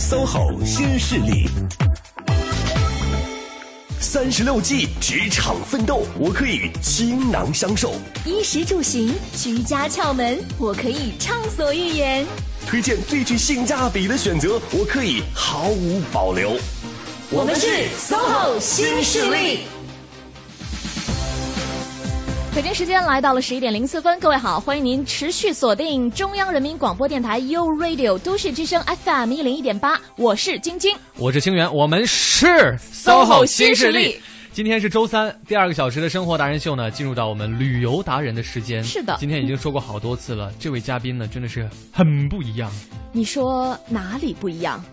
，SOHO 新势力。三十六计，职场奋斗，我可以倾囊相授；衣食住行，居家窍门，我可以畅所欲言；推荐最具性价比的选择，我可以毫无保留。我们是 SOHO 新势力。北京时间来到了十一点零四分，各位好，欢迎您持续锁定中央人民广播电台 u Radio 都市之声 FM 一零一点八，我是晶晶，我是清源，我们是 SOHO 新势力。今天是周三，第二个小时的生活达人秀呢，进入到我们旅游达人的时间。是的，今天已经说过好多次了，这位嘉宾呢，真的是很不一样。你说哪里不一样？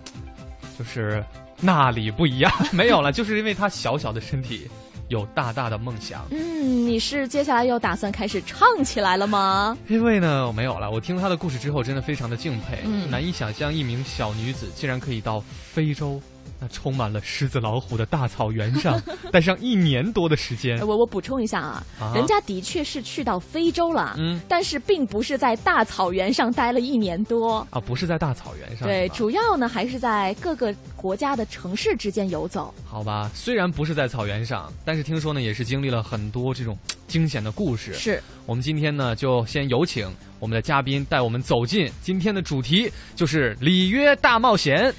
就是那里不一样，没有了，就是因为他小小的身体。有大大的梦想。嗯，你是接下来又打算开始唱起来了吗？因为呢，我没有了。我听了他的故事之后，真的非常的敬佩。嗯，难以想象一名小女子竟然可以到非洲。那充满了狮子老虎的大草原上，待上一年多的时间。我我补充一下啊，人家的确是去到非洲了，嗯，但是并不是在大草原上待了一年多啊，不是在大草原上，对，主要呢还是在各个国家的城市之间游走。好吧，虽然不是在草原上，但是听说呢也是经历了很多这种惊险的故事。是我们今天呢就先有请我们的嘉宾带我们走进今天的主题，就是里约大冒险。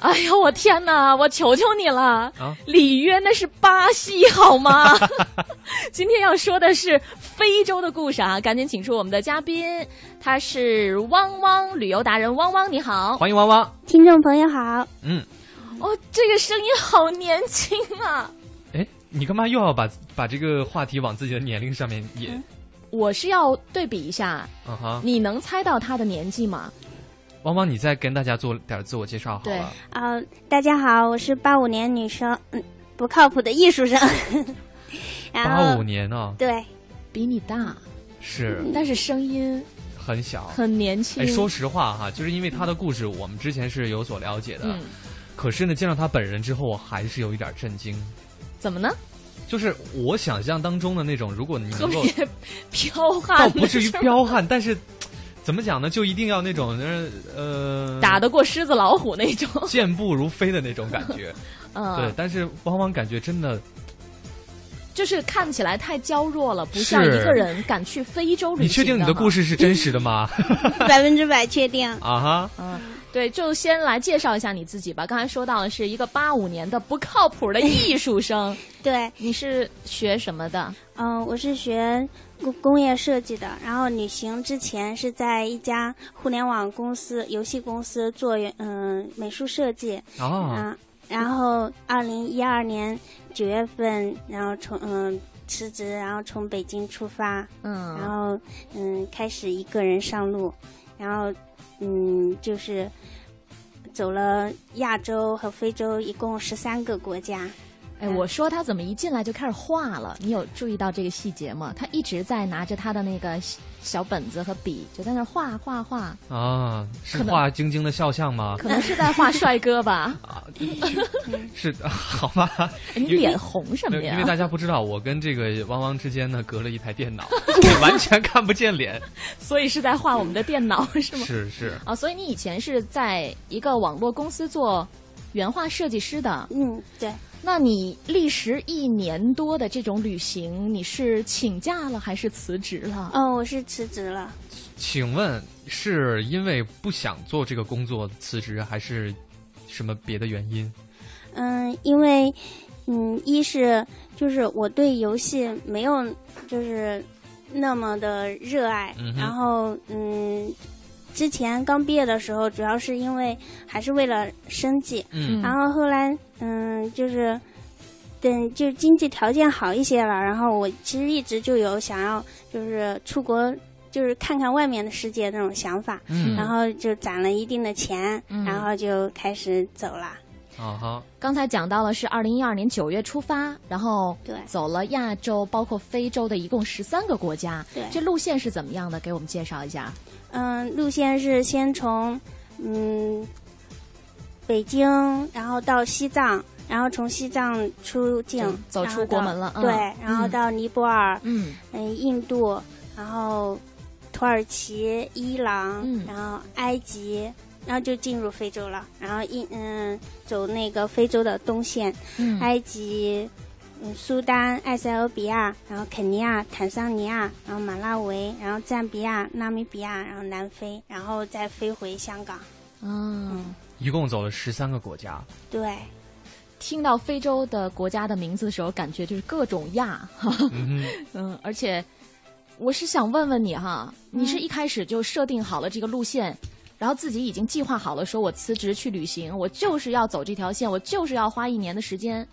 哎呦，我天哪！我求求你了，啊里约那是巴西好吗？今天要说的是非洲的故事啊！赶紧请出我们的嘉宾，他是汪汪旅游达人汪汪，你好，欢迎汪汪，听众朋友好。嗯，哦，这个声音好年轻啊！哎，你干嘛又要把把这个话题往自己的年龄上面引？我是要对比一下，你能猜到他的年纪吗？汪汪，你再跟大家做点自我介绍好了。啊，大家好，我是八五年女生，嗯，不靠谱的艺术生。八五年哦，对，比你大，是，但是声音很小，很年轻。哎，说实话哈，就是因为他的故事，我们之前是有所了解的，可是呢，见到他本人之后，我还是有一点震惊。怎么呢？就是我想象当中的那种，如果你能够 彪悍，倒不至于彪悍，但是。怎么讲呢？就一定要那种，呃，打得过狮子老虎那种，健步如飞的那种感觉。嗯，对。但是往往感觉真的，就是看起来太娇弱了，不像一个人敢去非洲旅行。你确定你的故事是真实的吗？百分之百确定。啊哈。嗯。对，就先来介绍一下你自己吧。刚才说到的是一个八五年的不靠谱的艺术生。对，你是学什么的？嗯，我是学工工业设计的。然后旅行之前是在一家互联网公司、游戏公司做嗯美术设计。哦。然后二零一二年九月份，然后从嗯辞职，然后从北京出发。嗯。然后嗯开始一个人上路，然后。嗯，就是走了亚洲和非洲，一共十三个国家。哎，我说他怎么一进来就开始画了？你有注意到这个细节吗？他一直在拿着他的那个小本子和笔，就在那画画画。啊，是画晶晶的肖像吗？可能是在画帅哥吧。啊，是好吧？你脸红什么呀？因为大家不知道，我跟这个汪汪之间呢隔了一台电脑，完全看不见脸。所以是在画我们的电脑是吗？是是。啊，所以你以前是在一个网络公司做原画设计师的。嗯，对。那你历时一年多的这种旅行，你是请假了还是辞职了？哦，我是辞职了。请问是因为不想做这个工作辞职，还是什么别的原因？嗯，因为嗯，一是就是我对游戏没有就是那么的热爱，然后嗯。之前刚毕业的时候，主要是因为还是为了生计，嗯，然后后来，嗯，就是等就经济条件好一些了，然后我其实一直就有想要就是出国，就是看看外面的世界那种想法，嗯，然后就攒了一定的钱，然后就开始走了。啊哈！刚才讲到了是二零一二年九月出发，然后对走了亚洲，包括非洲的一共十三个国家，对，这路线是怎么样的？给我们介绍一下。嗯，路线是先从嗯北京，然后到西藏，然后从西藏出境，走出国门了。对，然后到尼泊尔，嗯，嗯，印度，然后土耳其、伊朗，然后埃及，然后就进入非洲了，然后印嗯走那个非洲的东线，埃及、嗯苏丹、埃塞俄比亚，然后肯尼亚、坦桑尼亚，然后马拉维，然后赞比亚、纳米比亚，然后南非，然后再飞回香港。嗯，一共走了十三个国家。对，听到非洲的国家的名字的时候，感觉就是各种亚，嗯，而且我是想问问你哈，你是一开始就设定好了这个路线，然后自己已经计划好了，说我辞职去旅行，我就是要走这条线，我就是要花一年的时间。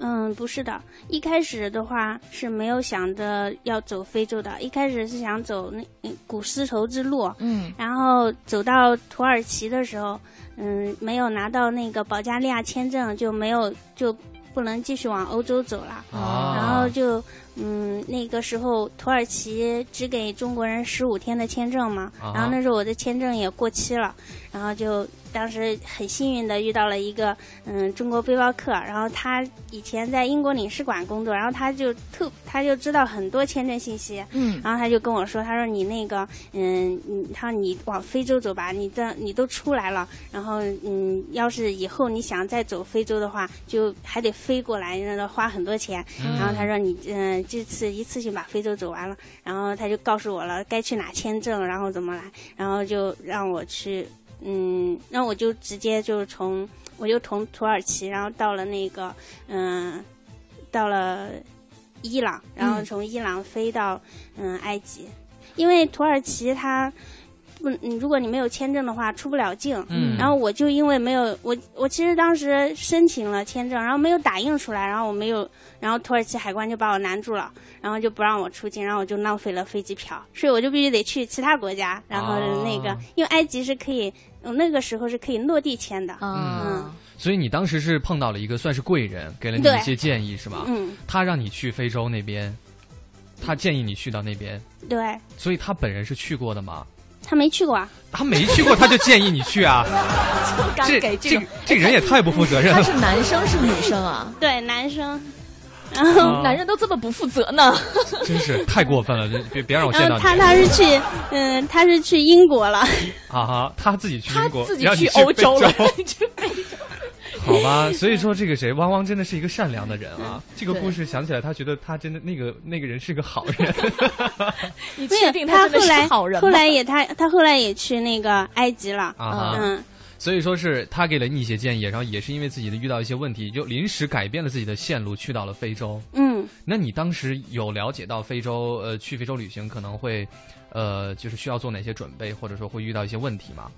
嗯，不是的，一开始的话是没有想着要走非洲的，一开始是想走那古丝绸之路。嗯，然后走到土耳其的时候，嗯，没有拿到那个保加利亚签证，就没有就不能继续往欧洲走了。啊，然后就嗯，那个时候土耳其只给中国人十五天的签证嘛，然后那时候我的签证也过期了，然后就。当时很幸运的遇到了一个嗯中国背包客，然后他以前在英国领事馆工作，然后他就特他就知道很多签证信息，嗯，然后他就跟我说，他说你那个嗯，他说你往非洲走吧，你这你都出来了，然后嗯，要是以后你想再走非洲的话，就还得飞过来，那花很多钱，然后他说你嗯这次一次性把非洲走完了，然后他就告诉我了该去哪签证，然后怎么来，然后就让我去。嗯，那我就直接就是从，我就从土耳其，然后到了那个，嗯，到了伊朗，然后从伊朗飞到嗯埃及，因为土耳其它不，如果你没有签证的话出不了境。嗯。然后我就因为没有我，我其实当时申请了签证，然后没有打印出来，然后我没有，然后土耳其海关就把我拦住了，然后就不让我出境，然后我就浪费了飞机票，所以我就必须得去其他国家，然后那个，因为埃及是可以。那个时候是可以落地签的，嗯，所以你当时是碰到了一个算是贵人，给了你一些建议，是吧？嗯，他让你去非洲那边，他建议你去到那边，对。所以他本人是去过的吗？他没去过啊。他没去过，他就建议你去啊？这这这人也太不负责任了。他是男生是女生啊？对，男生。然后男人都这么不负责呢？真是太过分了！别别让我见到你。他他是去，嗯，他是去英国了。啊哈，他自己去英国，自己去欧洲了。好吧，所以说这个谁，汪汪真的是一个善良的人啊。这个故事想起来，他觉得他真的那个那个人是个好人。你确定他后来好人？后来也他他后来也去那个埃及了。啊嗯。所以说是他给了你一些建议，然后也是因为自己的遇到一些问题，就临时改变了自己的线路，去到了非洲。嗯，那你当时有了解到非洲，呃，去非洲旅行可能会，呃，就是需要做哪些准备，或者说会遇到一些问题吗？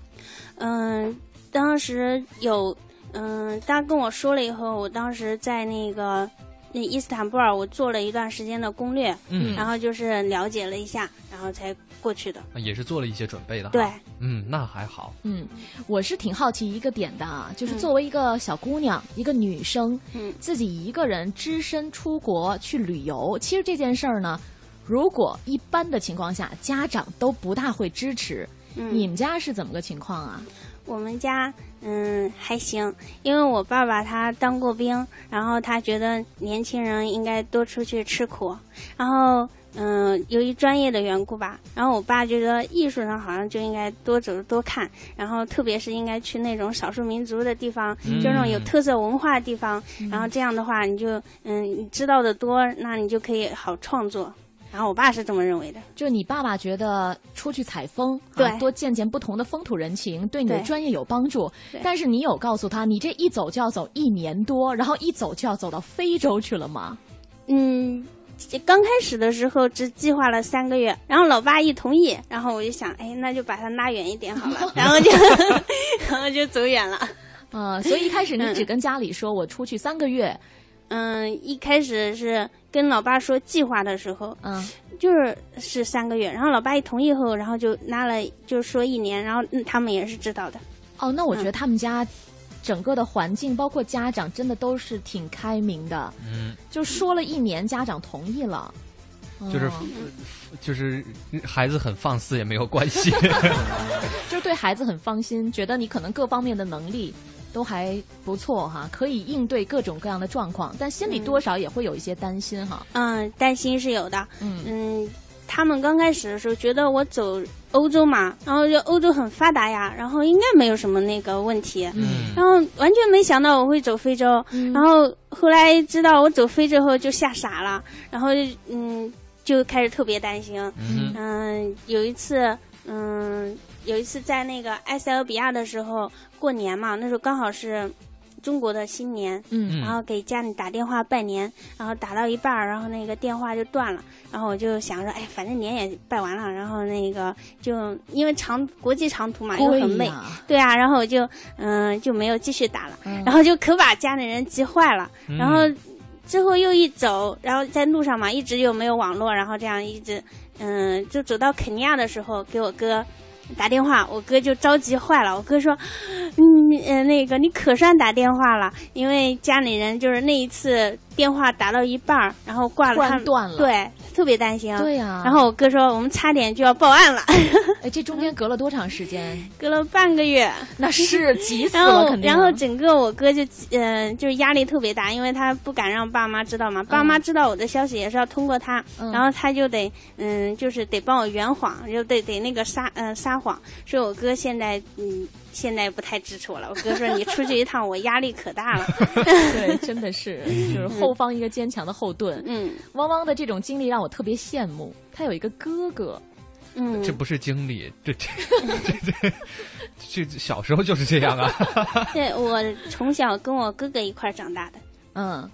嗯，当时有，嗯，他跟我说了以后，我当时在那个。那伊斯坦布尔，我做了一段时间的攻略，嗯，然后就是了解了一下，然后才过去的。也是做了一些准备的。对，嗯，那还好。嗯，我是挺好奇一个点的啊，就是作为一个小姑娘，一个女生，嗯，自己一个人只身出国去旅游，其实这件事儿呢，如果一般的情况下，家长都不大会支持。嗯，你们家是怎么个情况啊？我们家嗯还行，因为我爸爸他当过兵，然后他觉得年轻人应该多出去吃苦，然后嗯由于专业的缘故吧，然后我爸觉得艺术上好像就应该多走多看，然后特别是应该去那种少数民族的地方，就那种有特色文化的地方，然后这样的话你就嗯你知道的多，那你就可以好创作。然后我爸是这么认为的，就你爸爸觉得出去采风，对，多见见不同的风土人情，对你的专业有帮助。对。但是你有告诉他，你这一走就要走一年多，然后一走就要走到非洲去了吗？嗯，刚开始的时候只计划了三个月，然后老爸一同意，然后我就想，哎，那就把他拉远一点好了，然后就，然后就走远了。啊，所以一开始你只跟家里说我出去三个月。嗯，一开始是跟老爸说计划的时候，嗯，就是是三个月，然后老爸一同意后，然后就拉了，就说一年，然后他们也是知道的。哦，那我觉得他们家整个的环境，包括家长，真的都是挺开明的。嗯，就说了一年，家长同意了，就是就是孩子很放肆也没有关系，就是对孩子很放心，觉得你可能各方面的能力。都还不错哈，可以应对各种各样的状况，但心里多少也会有一些担心哈。嗯，担心是有的。嗯嗯，他们刚开始的时候觉得我走欧洲嘛，然后就欧洲很发达呀，然后应该没有什么那个问题。嗯，然后完全没想到我会走非洲，然后后来知道我走非洲后就吓傻了，然后嗯就开始特别担心。嗯，有一次，嗯，有一次在那个埃塞俄比亚的时候过年嘛，那时候刚好是。中国的新年，嗯，然后给家里打电话拜年，然后打到一半儿，然后那个电话就断了，然后我就想说，哎，反正年也拜完了，然后那个就因为长国际长途嘛，又很累，对啊，然后我就嗯就没有继续打了，然后就可把家里人急坏了，然后之后又一走，然后在路上嘛，一直又没有网络，然后这样一直嗯就走到肯尼亚的时候，给我哥。打电话，我哥就着急坏了。我哥说：“嗯，呃，那个你可算打电话了，因为家里人就是那一次。”电话打到一半儿，然后挂了，断了，对，特别担心。对呀。然后我哥说，我们差点就要报案了。哎，这中间 隔了多长时间？隔了半个月。那是急死了，肯定。然后整个我哥就，嗯，就是压力特别大，因为他不敢让爸妈知道嘛。爸妈知道我的消息也是要通过他，然后他就得，嗯，就是得帮我圆谎，就得得那个撒，嗯，撒谎。所以我哥现在，嗯。现在不太支持我了。我哥说：“你出去一趟，我压力可大了。”对，真的是，就是后方一个坚强的后盾。嗯，汪汪的这种经历让我特别羡慕。他有一个哥哥，嗯，这不是经历，这这这这这小时候就是这样啊。对，我从小跟我哥哥一块长大的。嗯，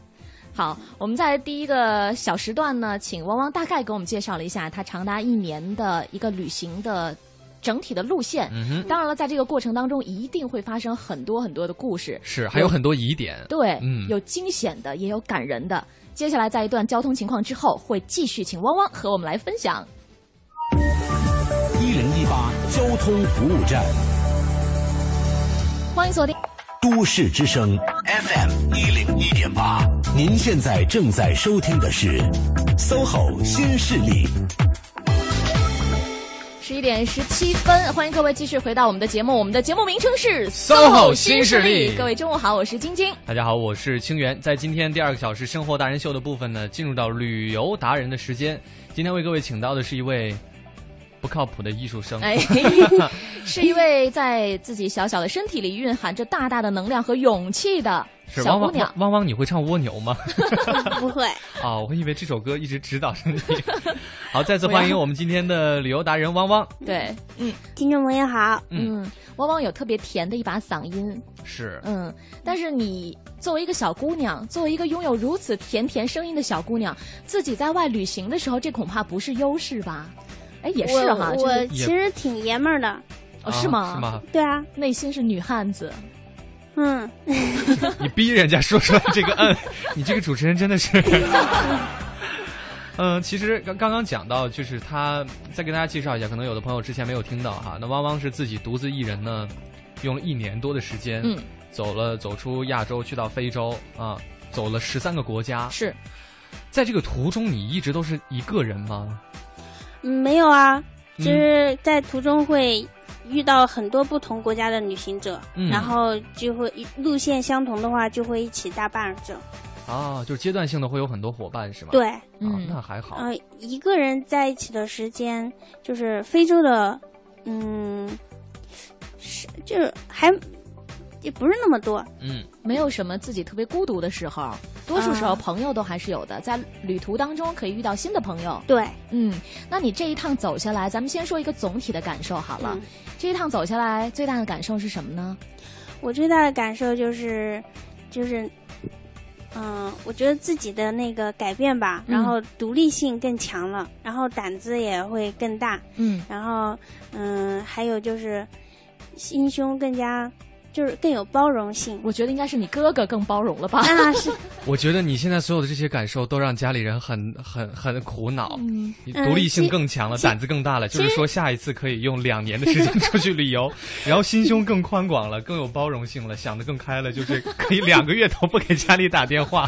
好，我们在第一个小时段呢，请汪汪大概给我们介绍了一下他长达一年的一个旅行的。整体的路线，当然了，在这个过程当中，一定会发生很多很多的故事，是还有很多疑点，对，嗯，有惊险的，也有感人的。接下来，在一段交通情况之后，会继续请汪汪和我们来分享。一零一八交通服务站，欢迎锁定。都市之声 FM 一零一点八，您现在正在收听的是 SOHO 新势力。十一点十七分，欢迎各位继续回到我们的节目。我们的节目名称是 SOHO 新势力。各位中午好，我是晶晶。大家好，我是清源。在今天第二个小时生活达人秀的部分呢，进入到旅游达人的时间。今天为各位请到的是一位不靠谱的艺术生，哎，是一位在自己小小的身体里蕴含着大大的能量和勇气的。小姑娘，汪汪，你会唱蜗牛吗？不会。啊，我以为这首歌一直指导着你。好，再次欢迎我们今天的旅游达人汪汪。对，嗯，听众朋友好。嗯，汪汪有特别甜的一把嗓音。是。嗯，但是你作为一个小姑娘，作为一个拥有如此甜甜声音的小姑娘，自己在外旅行的时候，这恐怕不是优势吧？哎，也是哈。我其实挺爷们儿的。哦，是吗？是吗？对啊，内心是女汉子。嗯，你逼人家说出来这个嗯，你这个主持人真的是。嗯，其实刚刚刚讲到，就是他再给大家介绍一下，可能有的朋友之前没有听到哈。那汪汪是自己独自一人呢，用了一年多的时间，嗯，走了走出亚洲，去到非洲啊，走了十三个国家。是，在这个途中，你一直都是一个人吗？嗯，没有啊，就是在途中会。遇到很多不同国家的旅行者，然后就会路线相同的话，就会一起搭伴走。啊，就是阶段性的会有很多伙伴是吗？对，嗯，那还好。呃，一个人在一起的时间，就是非洲的，嗯，是就是还。也不是那么多，嗯，没有什么自己特别孤独的时候，多数时候朋友都还是有的，在旅途当中可以遇到新的朋友。对，嗯，那你这一趟走下来，咱们先说一个总体的感受好了。这一趟走下来，最大的感受是什么呢？我最大的感受就是，就是，嗯，我觉得自己的那个改变吧，然后独立性更强了，然后胆子也会更大，嗯，然后，嗯，还有就是心胸更加。就是更有包容性，我觉得应该是你哥哥更包容了吧？啊，是。我觉得你现在所有的这些感受都让家里人很很很苦恼。嗯，你独立性更强了，胆子更大了，就是说下一次可以用两年的时间 出去旅游，然后心胸更宽广了，更有包容性了，想得更开了，就是可以两个月都不给家里打电话。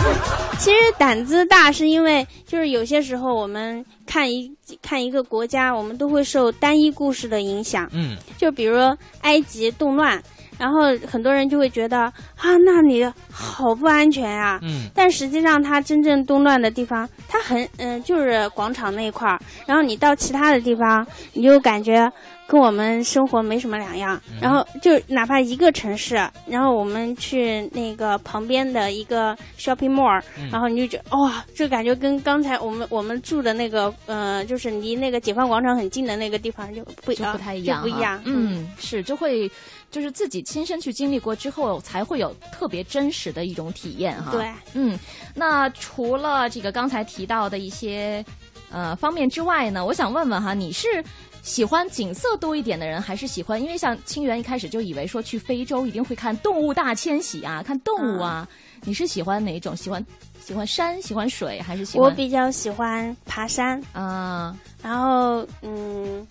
其实胆子大是因为，就是有些时候我们看一看一个国家，我们都会受单一故事的影响。嗯，就比如埃及动乱。然后很多人就会觉得啊，那里好不安全啊。嗯。但实际上，它真正动乱的地方，它很嗯，就是广场那一块儿。然后你到其他的地方，你就感觉。跟我们生活没什么两样，然后就哪怕一个城市，然后我们去那个旁边的一个 shopping mall，然后你就觉得哇，就感觉跟刚才我们我们住的那个呃，就是离那个解放广场很近的那个地方就不就不太一样，不一样。嗯，是就会就是自己亲身去经历过之后，才会有特别真实的一种体验哈。对，嗯，那除了这个刚才提到的一些呃方面之外呢，我想问问哈，你是？喜欢景色多一点的人，还是喜欢？因为像清源一开始就以为说去非洲一定会看动物大迁徙啊，看动物啊。你是喜欢哪一种？喜欢喜欢山，喜欢水，还是喜欢？我比较喜欢爬山啊。然后嗯，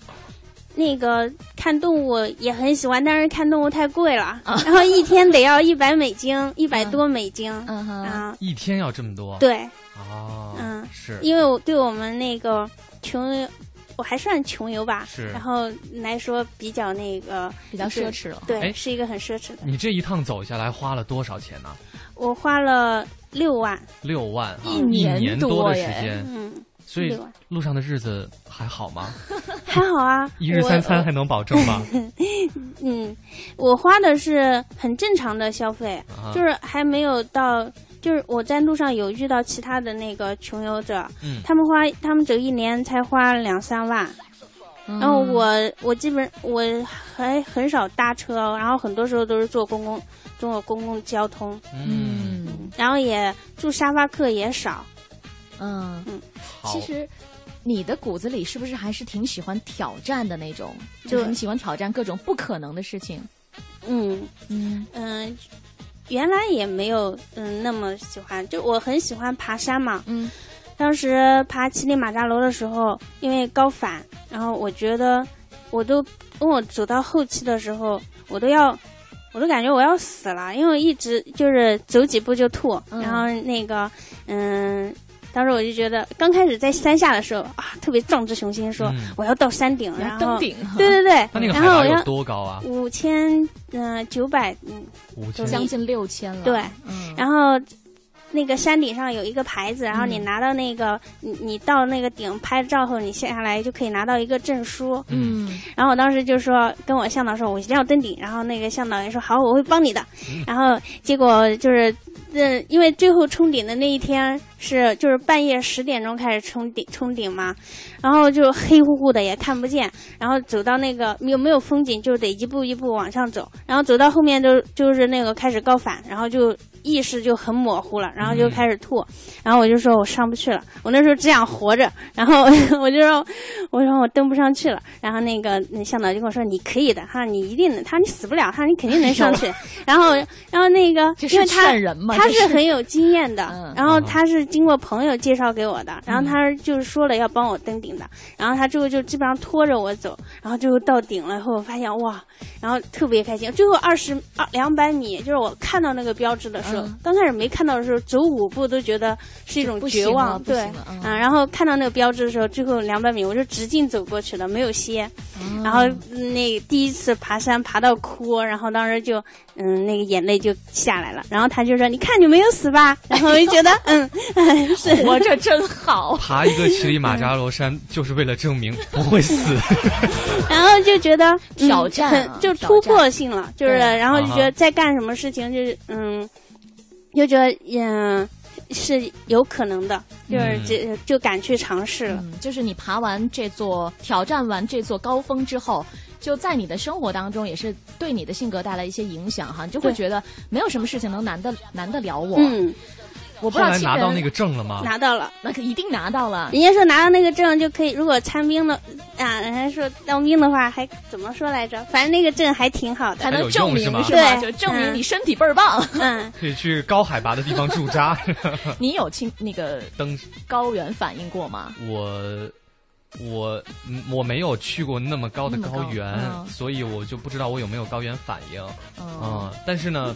那个看动物也很喜欢，但是看动物太贵了。然后一天得要一百美金，一百多美金。嗯哼。啊，一天要这么多？对。哦。嗯，是因为我对我们那个穷。我还算穷游吧，是，然后来说比较那个比较奢侈了，对，是一个很奢侈的。你这一趟走下来花了多少钱呢？我花了六万，六万，一年多的时间，嗯，所以路上的日子还好吗？还好啊，一日三餐还能保证吗？嗯，我花的是很正常的消费，就是还没有到。就是我在路上有遇到其他的那个穷游者，他们花他们这一年才花两三万，然后我我基本我还很少搭车，然后很多时候都是坐公共坐公共交通，嗯，然后也住沙发客也少，嗯。嗯，其实你的骨子里是不是还是挺喜欢挑战的那种？就你喜欢挑战各种不可能的事情？嗯嗯嗯。原来也没有嗯那么喜欢，就我很喜欢爬山嘛。嗯，当时爬乞力马扎罗的时候，因为高反，然后我觉得我都跟我走到后期的时候，我都要，我都感觉我要死了，因为一直就是走几步就吐，然后那个嗯。当时我就觉得，刚开始在山下的时候啊，特别壮志雄心，说我要到山顶，然后登顶。对对对，那个海拔有多高啊？五千嗯九百嗯，五千将近六千了。对，然后那个山顶上有一个牌子，然后你拿到那个你你到那个顶拍照后，你下下来就可以拿到一个证书。嗯，然后我当时就说跟我向导说，我一定要登顶。然后那个向导也说好，我会帮你的。然后结果就是。嗯，因为最后冲顶的那一天是就是半夜十点钟开始冲顶冲顶嘛，然后就黑乎乎的也看不见，然后走到那个有没有风景就得一步一步往上走，然后走到后面就就是那个开始高反，然后就意识就很模糊了，然后就开始吐，然后我就说我上不去了，我那时候只想活着，然后我就说我说我登不上去了，然后那个那向导就跟我说你可以的哈，你一定能，他说你死不了，他说你肯定能上去，然后然后那个因为他人嘛。他是很有经验的，然后他是经过朋友介绍给我的，然后他就是说了要帮我登顶的，然后他最后就基本上拖着我走，然后最后到顶了以后，我发现哇，然后特别开心。最后二十二两百米，就是我看到那个标志的时候，刚开始没看到的时候，走五步都觉得是一种绝望，对，嗯，然后看到那个标志的时候，最后两百米我就直径走过去了，没有歇，然后那第一次爬山爬到哭，然后当时就嗯那个眼泪就下来了，然后他就说你看。看你没有死吧，然后我就觉得，嗯，活着真好。爬一个乞力马扎罗山就是为了证明 不会死，然后就觉得挑战就突破性了，就是，然后就觉得在干什么事情，就是，嗯，就觉得，嗯，是有可能的，就是就就敢去尝试了。就是你爬完这座挑战完这座高峰之后。就在你的生活当中，也是对你的性格带来一些影响哈，你就会觉得没有什么事情能难得难得了我。嗯，我不知道拿到那个证了吗？拿到了，那可一定拿到了。人家说拿到那个证就可以，如果参兵的啊，人家说当兵的话还怎么说来着？反正那个证还挺好的，还能证明是吧？就证明你身体倍儿棒。嗯，可以去高海拔的地方驻扎。你有亲那个登高原反应过吗？我。我我没有去过那么高的高原，所以我就不知道我有没有高原反应。嗯，但是呢，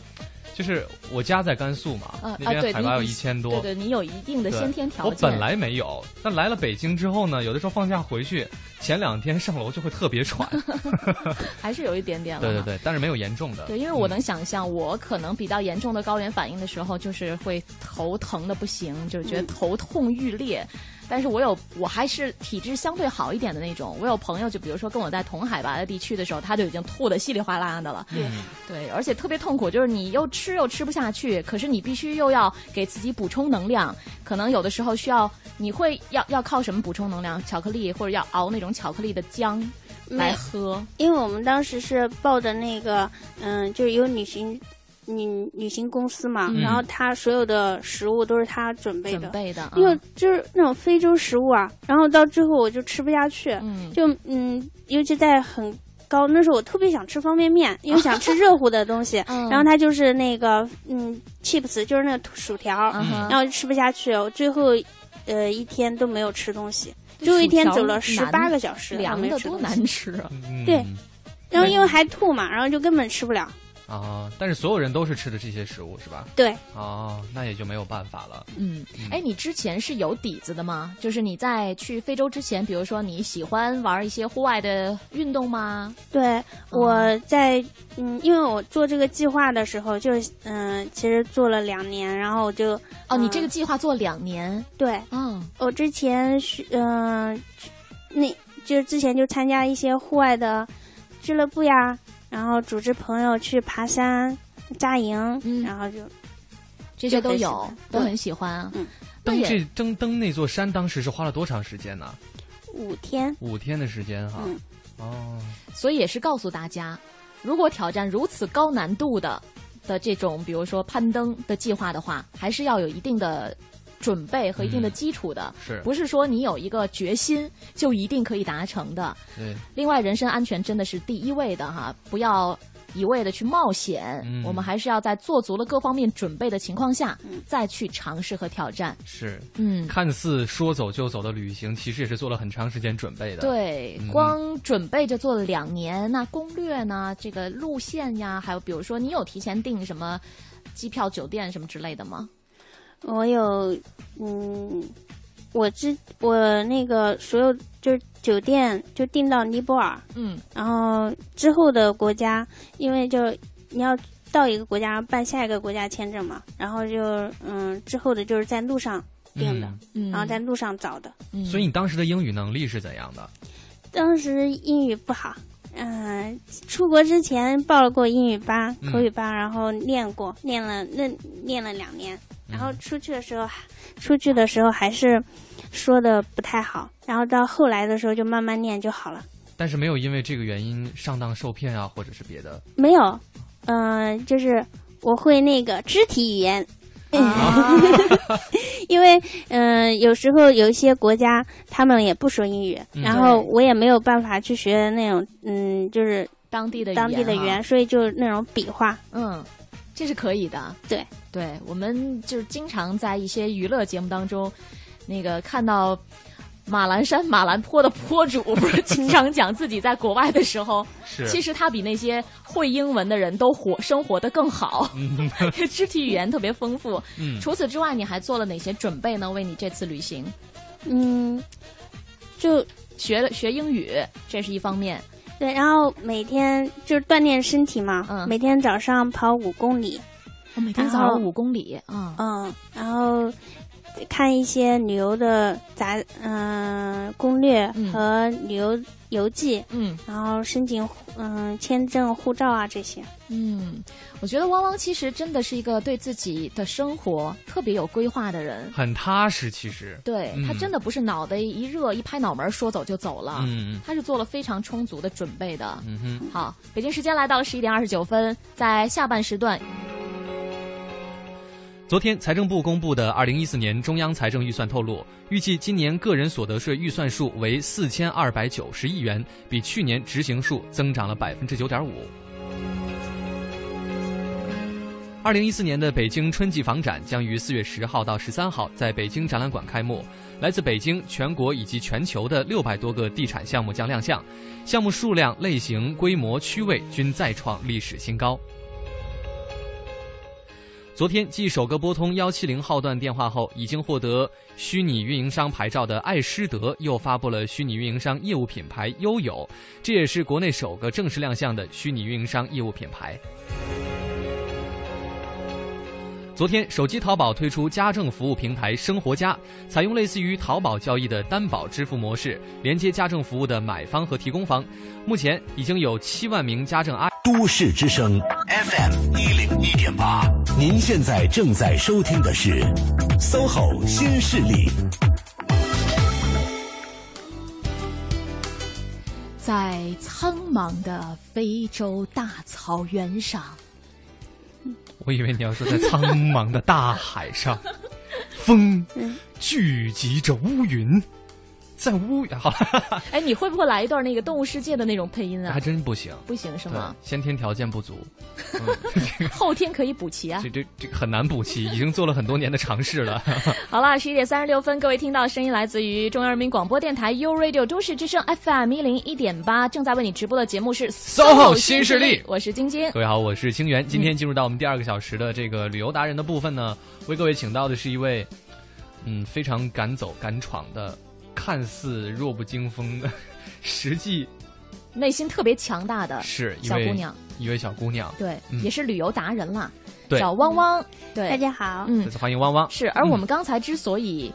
就是我家在甘肃嘛，那边海拔有一千多，对对，你有一定的先天条件。我本来没有，但来了北京之后呢，有的时候放假回去。前两天上楼就会特别喘 还是有一点点了。对对对，但是没有严重的。对，因为我能想象，我可能比较严重的高原反应的时候，就是会头疼的不行，就是觉得头痛欲裂。但是我有，我还是体质相对好一点的那种。我有朋友，就比如说跟我在同海拔的地区的时候，他就已经吐的稀里哗啦的了。对，对，而且特别痛苦，就是你又吃又吃不下去，可是你必须又要给自己补充能量。可能有的时候需要，你会要要靠什么补充能量？巧克力或者要熬那种巧克力的浆来喝。因为我们当时是抱着那个，嗯，就是有旅行。旅旅行公司嘛，然后他所有的食物都是他准备的，准备的，因为就是那种非洲食物啊，然后到最后我就吃不下去，就嗯，尤其在很高那时候，我特别想吃方便面，因为想吃热乎的东西，然后他就是那个嗯，chips，就是那个薯条，然后就吃不下去，我最后呃一天都没有吃东西，最后一天走了十八个小时，凉的多难吃啊，对，然后因为还吐嘛，然后就根本吃不了。啊！但是所有人都是吃的这些食物，是吧？对。哦，那也就没有办法了。嗯，哎，你之前是有底子的吗？就是你在去非洲之前，比如说你喜欢玩一些户外的运动吗？对，我在嗯，因为我做这个计划的时候，就嗯，其实做了两年，然后我就哦，你这个计划做两年？对，嗯，我之前是嗯，那就是之前就参加一些户外的俱乐部呀。然后组织朋友去爬山、扎营，然后就这些都有，都很喜欢。嗯，登这登登那座山，当时是花了多长时间呢？五天。五天的时间哈。哦。所以也是告诉大家，如果挑战如此高难度的的这种，比如说攀登的计划的话，还是要有一定的。准备和一定的基础的，是不是说你有一个决心就一定可以达成的？对。另外，人身安全真的是第一位的哈，不要一味的去冒险。嗯。我们还是要在做足了各方面准备的情况下，再去尝试和挑战。是。嗯。看似说走就走的旅行，其实也是做了很长时间准备的。对，光准备就做了两年。那攻略呢？这个路线呀，还有比如说，你有提前订什么机票、酒店什么之类的吗？我有，嗯，我之我那个所有就是酒店就订到尼泊尔，嗯，然后之后的国家，因为就你要到一个国家办下一个国家签证嘛，然后就嗯之后的就是在路上订的，然后在路上找的。所以你当时的英语能力是怎样的？当时英语不好，嗯，出国之前报了过英语班、口语班，然后练过，练了那练了两年。然后出去的时候，出去的时候还是说的不太好，然后到后来的时候就慢慢练就好了。但是没有因为这个原因上当受骗啊，或者是别的？没有，嗯，就是我会那个肢体语言 因为嗯，有时候有一些国家他们也不说英语，然后我也没有办法去学那种嗯，就是当地的当地的语言，所以就那种比划，嗯。这是可以的，对对，我们就是经常在一些娱乐节目当中，那个看到马栏山、马栏坡的坡主，不是经常讲自己在国外的时候，是其实他比那些会英文的人都活生活的更好，肢体语言特别丰富。嗯，除此之外，你还做了哪些准备呢？为你这次旅行？嗯，就学了学英语，这是一方面。对，然后每天就是锻炼身体嘛，嗯，每天早上跑五公里，我每天早上五公里，嗯嗯，然后看一些旅游的杂嗯攻略和旅游。邮寄，嗯，然后申请，嗯，签证、护照啊这些，嗯，我觉得汪汪其实真的是一个对自己的生活特别有规划的人，很踏实。其实，对他真的不是脑袋一热一拍脑门说走就走了，嗯他是做了非常充足的准备的。嗯哼，好，北京时间来到了十一点二十九分，在下半时段。昨天，财政部公布的二零一四年中央财政预算透露，预计今年个人所得税预算数为四千二百九十亿元，比去年执行数增长了百分之九点五。二零一四年的北京春季房展将于四月十号到十三号在北京展览馆开幕，来自北京、全国以及全球的六百多个地产项目将亮相，项目数量、类型、规模、区位均再创历史新高。昨天继首个拨通幺七零号段电话后，已经获得虚拟运营商牌照的爱诗德又发布了虚拟运营商业务品牌悠友，这也是国内首个正式亮相的虚拟运营商业务品牌。昨天，手机淘宝推出家政服务平台“生活家”，采用类似于淘宝交易的担保支付模式，连接家政服务的买方和提供方。目前已经有七万名家政阿。都市之声 FM 一零一点八，您现在正在收听的是 SOHO 新势力。在苍茫的非洲大草原上。我以为你要说在苍茫的大海上，风 聚集着乌云。在屋好，哎，你会不会来一段那个动物世界的那种配音啊？还真不行，不行是吗？先天条件不足，后天可以补齐啊。这这这很难补齐，已经做了很多年的尝试了。好了，十一点三十六分，各位听到声音来自于中央人民广播电台 u Radio 都市之声 FM 一零一点八，正在为你直播的节目是 SOHO 新势力，我是晶晶。各位好，我是清源。今天进入到我们第二个小时的这个旅游达人的部分呢，为各位请到的是一位，嗯，非常敢走敢闯的。看似弱不禁风的，实际内心特别强大的是小姑娘，一位小姑娘，对，也是旅游达人啦，对，叫汪汪，对，大家好，嗯，欢迎汪汪。是，而我们刚才之所以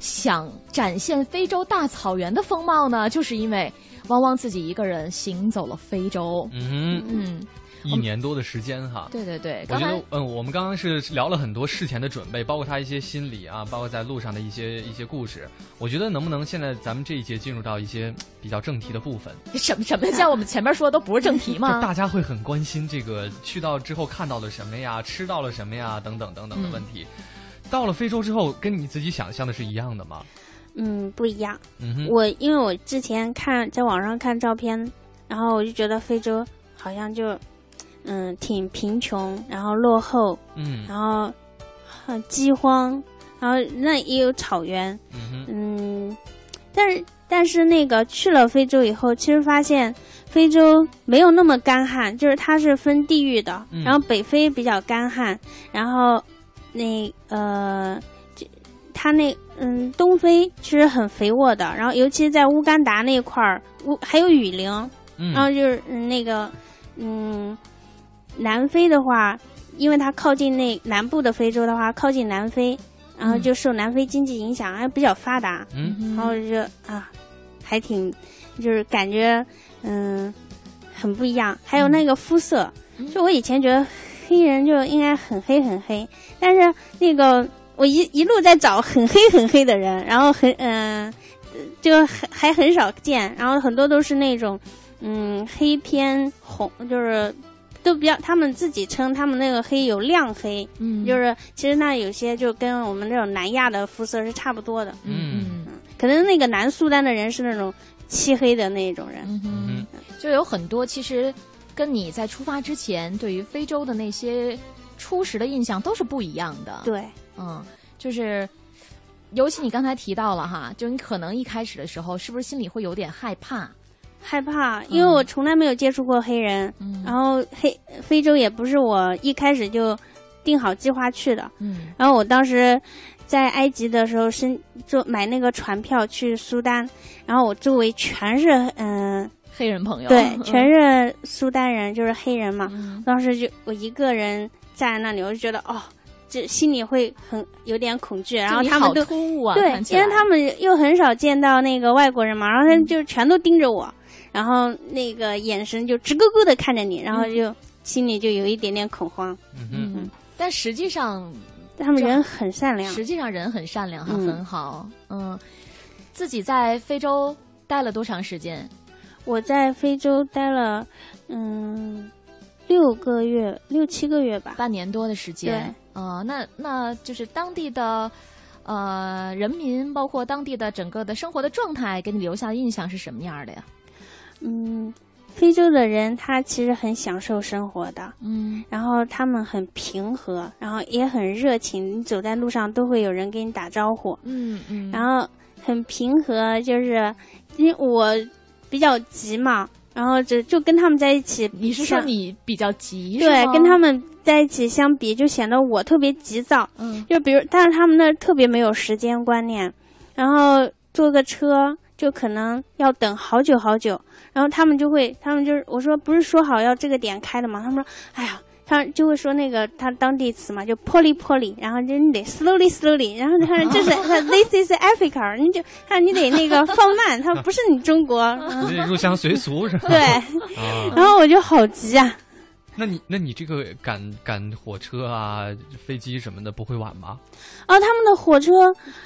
想展现非洲大草原的风貌呢，就是因为汪汪自己一个人行走了非洲，嗯嗯。一年多的时间哈，对对对，我觉得嗯，我们刚刚是聊了很多事前的准备，包括他一些心理啊，包括在路上的一些一些故事。我觉得能不能现在咱们这一节进入到一些比较正题的部分？什么什么叫我们前面说的都不是正题吗？大家会很关心这个去到之后看到了什么呀，吃到了什么呀，等等等等的问题。到了非洲之后，跟你自己想象的是一样的吗？嗯，不一样。嗯我因为我之前看在网上看照片，然后我就觉得非洲好像就。嗯，挺贫穷，然后落后，嗯，然后很饥荒，然后那也有草原，嗯，但是但是那个去了非洲以后，其实发现非洲没有那么干旱，就是它是分地域的，然后北非比较干旱，然后那呃，它那嗯东非其实很肥沃的，然后尤其在乌干达那块儿，乌还有雨林，然后就是那个嗯。南非的话，因为它靠近那南部的非洲的话，靠近南非，然后就受南非经济影响，还比较发达。嗯，然后就啊，还挺，就是感觉嗯很不一样。还有那个肤色，就我以前觉得黑人就应该很黑很黑，但是那个我一一路在找很黑很黑的人，然后很嗯，就还还很少见，然后很多都是那种嗯黑偏红，就是。都比较，他们自己称他们那个黑有亮黑，嗯，就是其实那有些就跟我们那种南亚的肤色是差不多的，嗯，可能那个南苏丹的人是那种漆黑的那种人，嗯，就有很多其实跟你在出发之前对于非洲的那些初始的印象都是不一样的，对，嗯，就是尤其你刚才提到了哈，就你可能一开始的时候是不是心里会有点害怕？害怕，因为我从来没有接触过黑人，然后黑非洲也不是我一开始就定好计划去的。嗯，然后我当时在埃及的时候，申就买那个船票去苏丹，然后我周围全是嗯黑人朋友，对，全是苏丹人，就是黑人嘛。当时就我一个人站在那里，我就觉得哦，这心里会很有点恐惧。然后他们都对，因为他们又很少见到那个外国人嘛，然后他就全都盯着我。然后那个眼神就直勾勾的看着你，然后就心里就有一点点恐慌。嗯嗯，但实际上他们人很善良。实际上人很善良，很好。嗯，自己在非洲待了多长时间？我在非洲待了嗯六个月，六七个月吧，半年多的时间。对，呃，那那就是当地的呃人民，包括当地的整个的生活的状态，给你留下的印象是什么样的呀？嗯，非洲的人他其实很享受生活的，嗯，然后他们很平和，然后也很热情，你走在路上都会有人给你打招呼，嗯嗯，然后很平和，就是因为我比较急嘛，然后就就跟他们在一起，你是说你比较急？对，跟他们在一起相比，就显得我特别急躁。嗯，就比如，但是他们那特别没有时间观念，然后坐个车就可能要等好久好久，然后他们就会，他们就是我说不是说好要这个点开的吗？他们说，哎呀。他就会说那个他当地词嘛，就 poly poly，然后就你得 slowly slowly，然后他说这是 this is Africa，你就他你得那个放慢，他不是你中国，入乡随俗是吧？对，然后我就好急啊。那你那你这个赶赶火车啊、飞机什么的不会晚吗？啊，他们的火车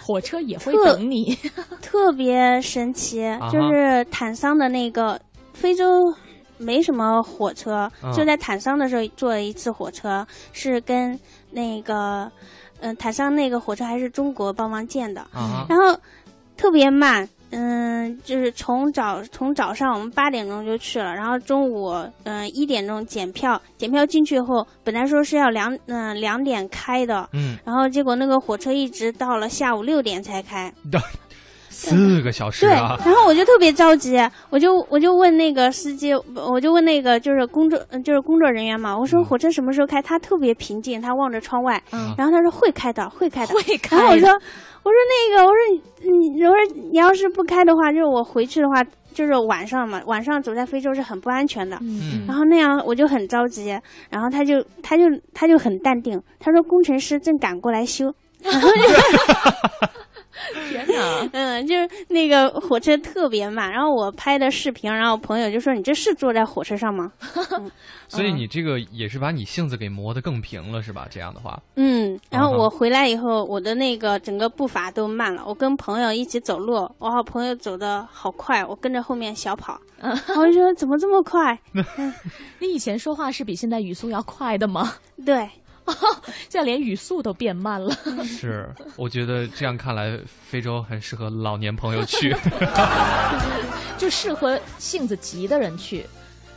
火车也会等你，特别神奇，就是坦桑的那个非洲。没什么火车，就在坦桑的时候坐了一次火车，是跟那个，嗯，坦桑那个火车还是中国帮忙建的，然后特别慢，嗯，就是从早从早上我们八点钟就去了，然后中午嗯一点钟检票，检票进去以后，本来说是要两嗯两点开的，嗯，然后结果那个火车一直到了下午六点才开。四个小时啊！对，然后我就特别着急，我就我就问那个司机，我就问那个就是工作就是工作人员嘛，我说火车什么时候开？他特别平静，他望着窗外，然后他说会开的，会开的，会开。然后我说我说那个我说你我说你要是不开的话，就是我回去的话，就是晚上嘛，晚上走在非洲是很不安全的。嗯。然后那样我就很着急，然后他就他就他就很淡定，他说工程师正赶过来修。然后就。天哪！嗯，就是那个火车特别慢，然后我拍的视频，然后朋友就说：“你这是坐在火车上吗？”所以你这个也是把你性子给磨得更平了，是吧？这样的话，嗯。然后我回来以后，我的那个整个步伐都慢了。我跟朋友一起走路，我好朋友走的好快，我跟着后面小跑。我就说：“怎么这么快？”你以前说话是比现在语速要快的吗？对。现在连语速都变慢了。是，我觉得这样看来，非洲很适合老年朋友去，就适合性子急的人去。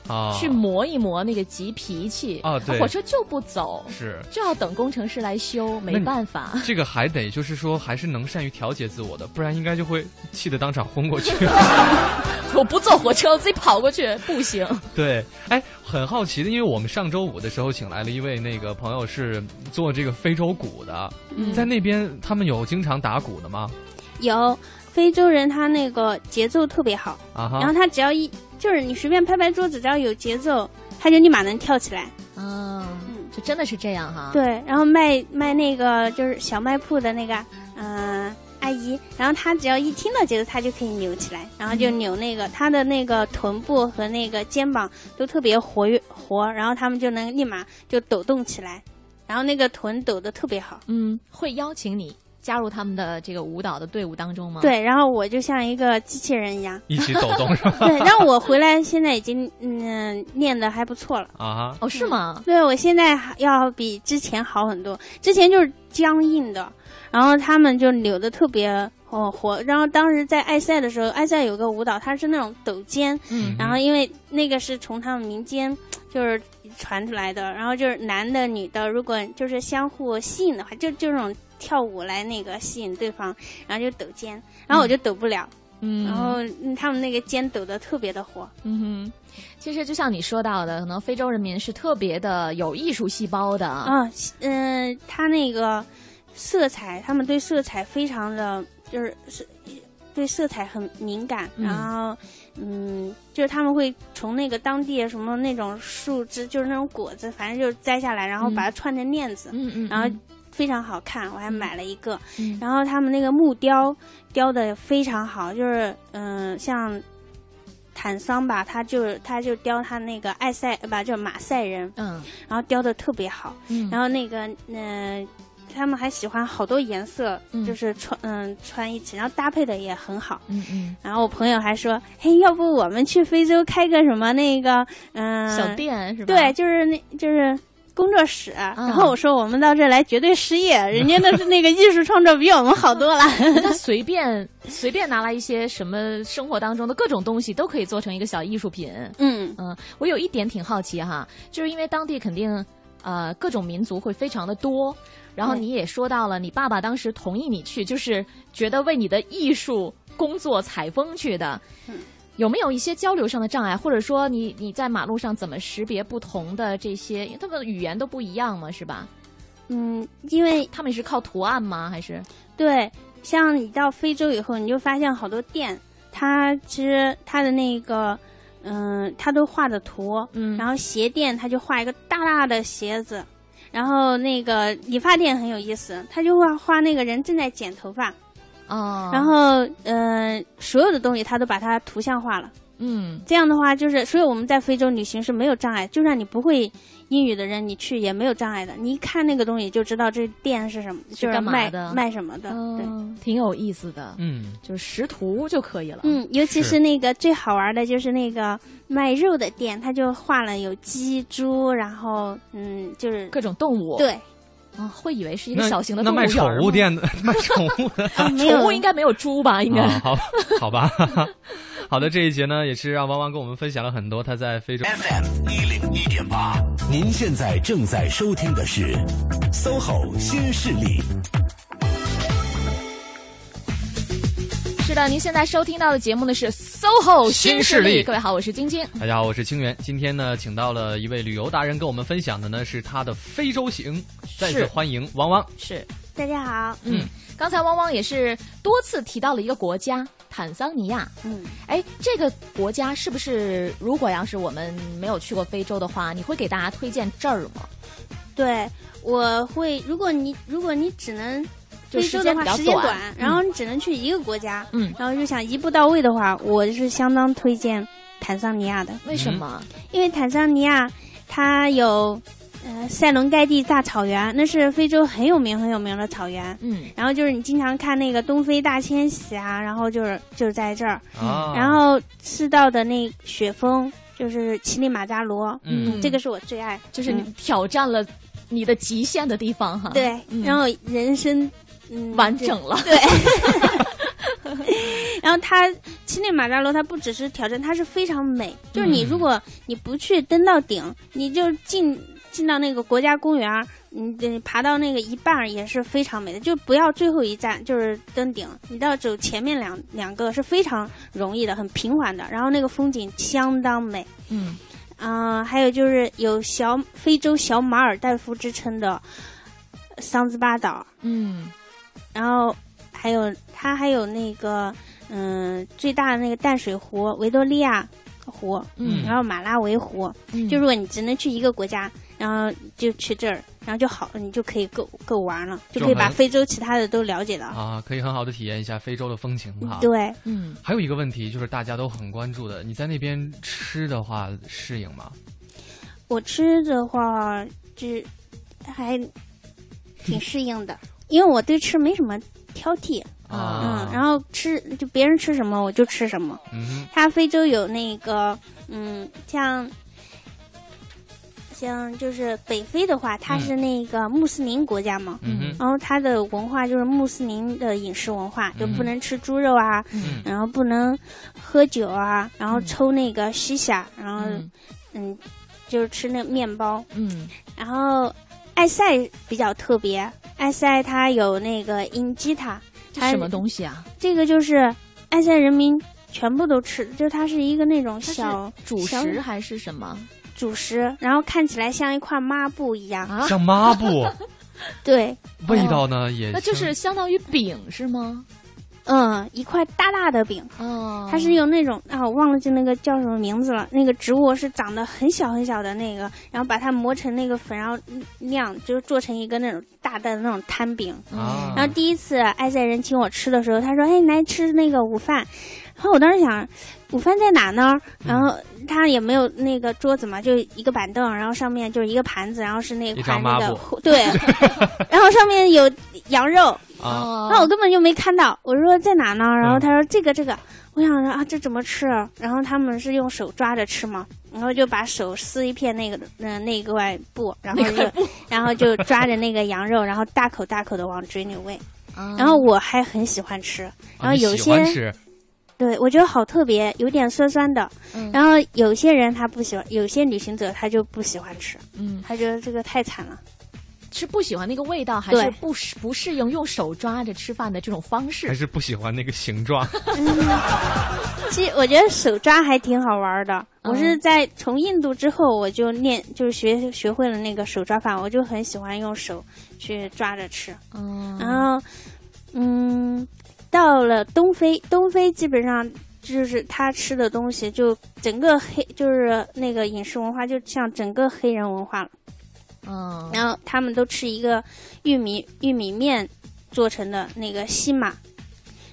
啊，去磨一磨那个急脾气啊！对，火车就不走，是就要等工程师来修，没办法。这个还得就是说，还是能善于调节自我的，不然应该就会气得当场昏过去。我不坐火车，我自己跑过去不行。对，哎，很好奇的，因为我们上周五的时候请来了一位那个朋友，是做这个非洲鼓的，在那边他们有经常打鼓的吗？有，非洲人他那个节奏特别好，然后他只要一。就是你随便拍拍桌子，只要有节奏，他就立马能跳起来。嗯，就真的是这样哈。对，然后卖卖那个就是小卖铺的那个嗯阿姨，然后她只要一听到节奏，她就可以扭起来，然后就扭那个她的那个臀部和那个肩膀都特别活跃活，然后他们就能立马就抖动起来，然后那个臀抖得特别好。嗯，会邀请你。加入他们的这个舞蹈的队伍当中吗？对，然后我就像一个机器人一样，一起抖动是吧？对，然后我回来现在已经嗯练的还不错了啊！哦，是吗？对，我现在要比之前好很多，之前就是僵硬的，然后他们就扭的特别哦活。然后当时在爱赛的时候，爱赛有个舞蹈，它是那种抖肩，嗯，然后因为那个是从他们民间就是传出来的，然后就是男的女的，如果就是相互吸引的话，就就这种。跳舞来那个吸引对方，然后就抖肩，然后我就抖不了，嗯，然后他们那个肩抖的特别的火，嗯哼，其实就像你说到的，可能非洲人民是特别的有艺术细胞的啊，嗯，他那个色彩，他们对色彩非常的就是是对色彩很敏感，然后嗯，就是他们会从那个当地什么那种树枝，就是那种果子，反正就是摘下来，然后把它串成链子，嗯嗯，然后。非常好看，我还买了一个。然后他们那个木雕雕的非常好，就是嗯，像坦桑吧，他就他就雕他那个埃塞吧，就是马赛人。嗯。然后雕的特别好。嗯。然后那个嗯，他们还喜欢好多颜色，就是穿嗯穿一起，然后搭配的也很好。嗯嗯。然后我朋友还说：“嘿，要不我们去非洲开个什么那个嗯小店是吧？”对，就是那就是。工作室，然后我说我们到这来绝对失业，人家的那个艺术创作比我们好多了。他 随便随便拿来一些什么生活当中的各种东西，都可以做成一个小艺术品。嗯嗯，我有一点挺好奇哈，就是因为当地肯定呃各种民族会非常的多，然后你也说到了，你爸爸当时同意你去，就是觉得为你的艺术工作采风去的。嗯，有没有一些交流上的障碍，或者说你你在马路上怎么识别不同的这些？因为他们语言都不一样嘛，是吧？嗯，因为他们是靠图案吗？还是对，像你到非洲以后，你就发现好多店，它其实它的那个，嗯，它都画的图，嗯，然后鞋店它就画一个大大的鞋子，然后那个理发店很有意思，他就会画那个人正在剪头发，哦，然后嗯，所有的东西他都把它图像化了，嗯，这样的话就是，所以我们在非洲旅行是没有障碍，就算你不会。英语的人，你去也没有障碍的。你一看那个东西就知道这店是什么，就是卖卖什么的，对，挺有意思的。嗯，就是识图就可以了。嗯，尤其是那个最好玩的就是那个卖肉的店，他就画了有鸡、猪，然后嗯，就是各种动物。对，啊，会以为是一个小型的动物园。那卖宠物店的，卖宠物的，宠物应该没有猪吧？应该好，好吧。好的，这一节呢，也是让汪汪跟我们分享了很多他在非洲。FM 一零一点八，您现在正在收听的是 SOHO 新势力。是的，您现在收听到的节目呢是 SOHO 新势力。各位好，我是晶晶。大家好，我是清源。今天呢，请到了一位旅游达人，跟我们分享的呢是他的非洲行。再次欢迎汪汪。是，大家好。嗯，刚才汪汪也是多次提到了一个国家。坦桑尼亚，嗯，哎，这个国家是不是？如果要是我们没有去过非洲的话，你会给大家推荐这儿吗？对，我会。如果你如果你只能非洲的话，时间短，然后你只能去一个国家，嗯，然后就想一步到位的话，我是相当推荐坦桑尼亚的。为什么？因为坦桑尼亚它有。呃，塞伦盖蒂大草原，那是非洲很有名很有名的草原。嗯，然后就是你经常看那个东非大迁徙啊，然后就是就是在这儿。然后赤道的那雪峰就是乞力马扎罗。嗯，这个是我最爱，就是你挑战了你的极限的地方哈。对，然后人生嗯完整了。对。然后它乞力马扎罗，它不只是挑战，它是非常美。就是你如果你不去登到顶，你就进。进到那个国家公园，你爬到那个一半也是非常美的，就不要最后一站就是登顶，你到走前面两两个是非常容易的，很平缓的，然后那个风景相当美。嗯，啊，还有就是有小非洲小马尔代夫之称的桑兹巴岛。嗯，然后还有它还有那个嗯最大的那个淡水湖维多利亚湖，嗯，然后马拉维湖，就如果你只能去一个国家。然后就去这儿，然后就好，你就可以够够玩了，就可以把非洲其他的都了解了啊，可以很好的体验一下非洲的风情哈。对，嗯。还有一个问题就是大家都很关注的，你在那边吃的话适应吗？我吃的话就还挺适应的，因为我对吃没什么挑剔。啊。嗯，然后吃就别人吃什么我就吃什么。嗯。它非洲有那个嗯像。像就是北非的话，它是那个穆斯林国家嘛，然后它的文化就是穆斯林的饮食文化，就不能吃猪肉啊，然后不能喝酒啊，然后抽那个西夏，然后嗯，就是吃那面包，嗯，然后埃塞比较特别，埃塞它有那个英吉塔，什么东西啊？这个就是埃塞人民全部都吃，就是它是一个那种小主食还是什么？主食，然后看起来像一块抹布一样，啊像抹布。对，味道呢也那就是相当于饼是吗？嗯，一块大大的饼。哦，它是用那种啊，我忘了就那个叫什么名字了。那个植物是长得很小很小的那个，然后把它磨成那个粉，然后酿，就是做成一个那种大的那种摊饼。啊。然后第一次埃塞人请我吃的时候，他说：“哎，来吃那个午饭。”然后我当时想，午饭在哪呢？然后他也没有那个桌子嘛，就一个板凳，然后上面就是一个盘子，然后是那块那个对，然后上面有羊肉啊，那我根本就没看到。我说在哪呢？然后他说这个这个，我想说啊，这怎么吃？然后他们是用手抓着吃嘛，然后就把手撕一片那个那那个外布，然后就然后就抓着那个羊肉，然后大口大口的往嘴里喂。然后我还很喜欢吃，然后有些。对，我觉得好特别，有点酸酸的。嗯，然后有些人他不喜欢，有些旅行者他就不喜欢吃。嗯，他觉得这个太惨了。是不喜欢那个味道，还是不适不适应用手抓着吃饭的这种方式？还是不喜欢那个形状？其实我觉得手抓还挺好玩的。我是在从印度之后，我就练，就是学学会了那个手抓饭，我就很喜欢用手去抓着吃。嗯，然后，嗯，到了东非，东非基本上就是他吃的东西，就整个黑，就是那个饮食文化，就像整个黑人文化了。嗯，然后他们都吃一个玉米玉米面做成的那个西马，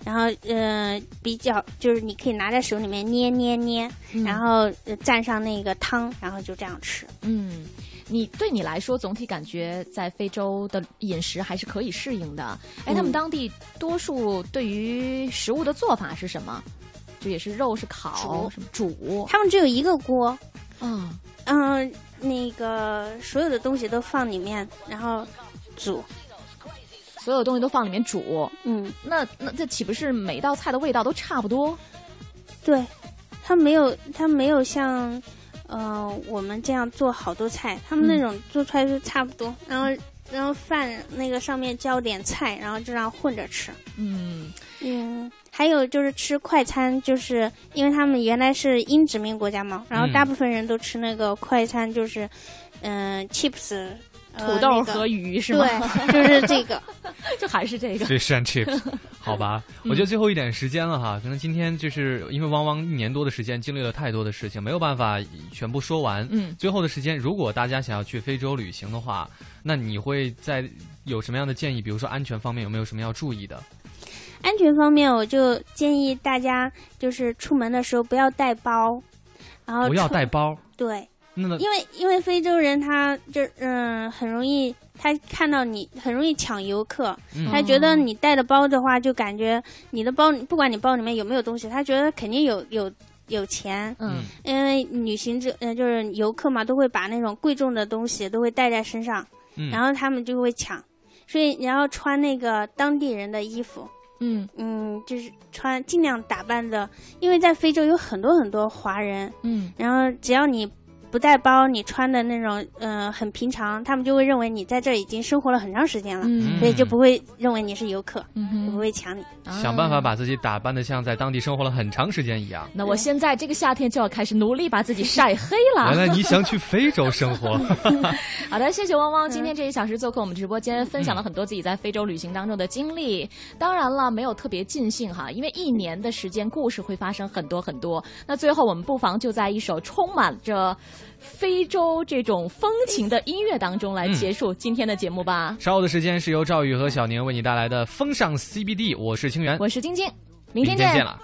然后呃比较就是你可以拿在手里面捏捏捏，然后蘸上那个汤，然后就这样吃。嗯，你对你来说总体感觉在非洲的饮食还是可以适应的。哎，他们当地多数对于食物的做法是什么？就也是肉是烤什么煮？他们只有一个锅。嗯嗯。那个所有的东西都放里面，然后煮，所有东西都放里面煮。嗯，那那这岂不是每道菜的味道都差不多？对，它没有，它没有像，呃，我们这样做好多菜，他们那种做出来就差不多。然后，然后饭那个上面浇点菜，然后就这样混着吃。嗯嗯。还有就是吃快餐，就是因为他们原来是英殖民国家嘛，然后大部分人都吃那个快餐，就是嗯，chips，土豆和鱼是吗？对，就是这个，就还是这个。Fish and chips，好吧。我觉得最后一点时间了哈，可能今天就是因为汪汪一年多的时间经历了太多的事情，没有办法全部说完。嗯，最后的时间，如果大家想要去非洲旅行的话，那你会在有什么样的建议？比如说安全方面有没有什么要注意的？安全方面，我就建议大家就是出门的时候不要带包，然后不要带包。对，因为因为非洲人他就嗯很容易，他看到你很容易抢游客，他觉得你带的包的话，就感觉你的包不管你包里面有没有东西，他觉得肯定有有有钱。嗯，因为旅行者嗯就是游客嘛，都会把那种贵重的东西都会带在身上，然后他们就会抢，所以你要穿那个当地人的衣服。嗯嗯，就是穿尽量打扮的，因为在非洲有很多很多华人，嗯，然后只要你。不带包，你穿的那种，嗯，很平常，他们就会认为你在这已经生活了很长时间了，所以就不会认为你是游客，不会抢你。想办法把自己打扮的像在当地生活了很长时间一样。那我现在这个夏天就要开始努力把自己晒黑了。原来你想去非洲生活。好的，谢谢汪汪，今天这一小时做客我们直播间，分享了很多自己在非洲旅行当中的经历。当然了，没有特别尽兴哈，因为一年的时间，故事会发生很多很多。那最后，我们不妨就在一首充满着。非洲这种风情的音乐当中来结束今天的节目吧。稍后的时间是由赵宇和小宁为你带来的风尚 CBD，我是清源，我是晶晶，明天见了。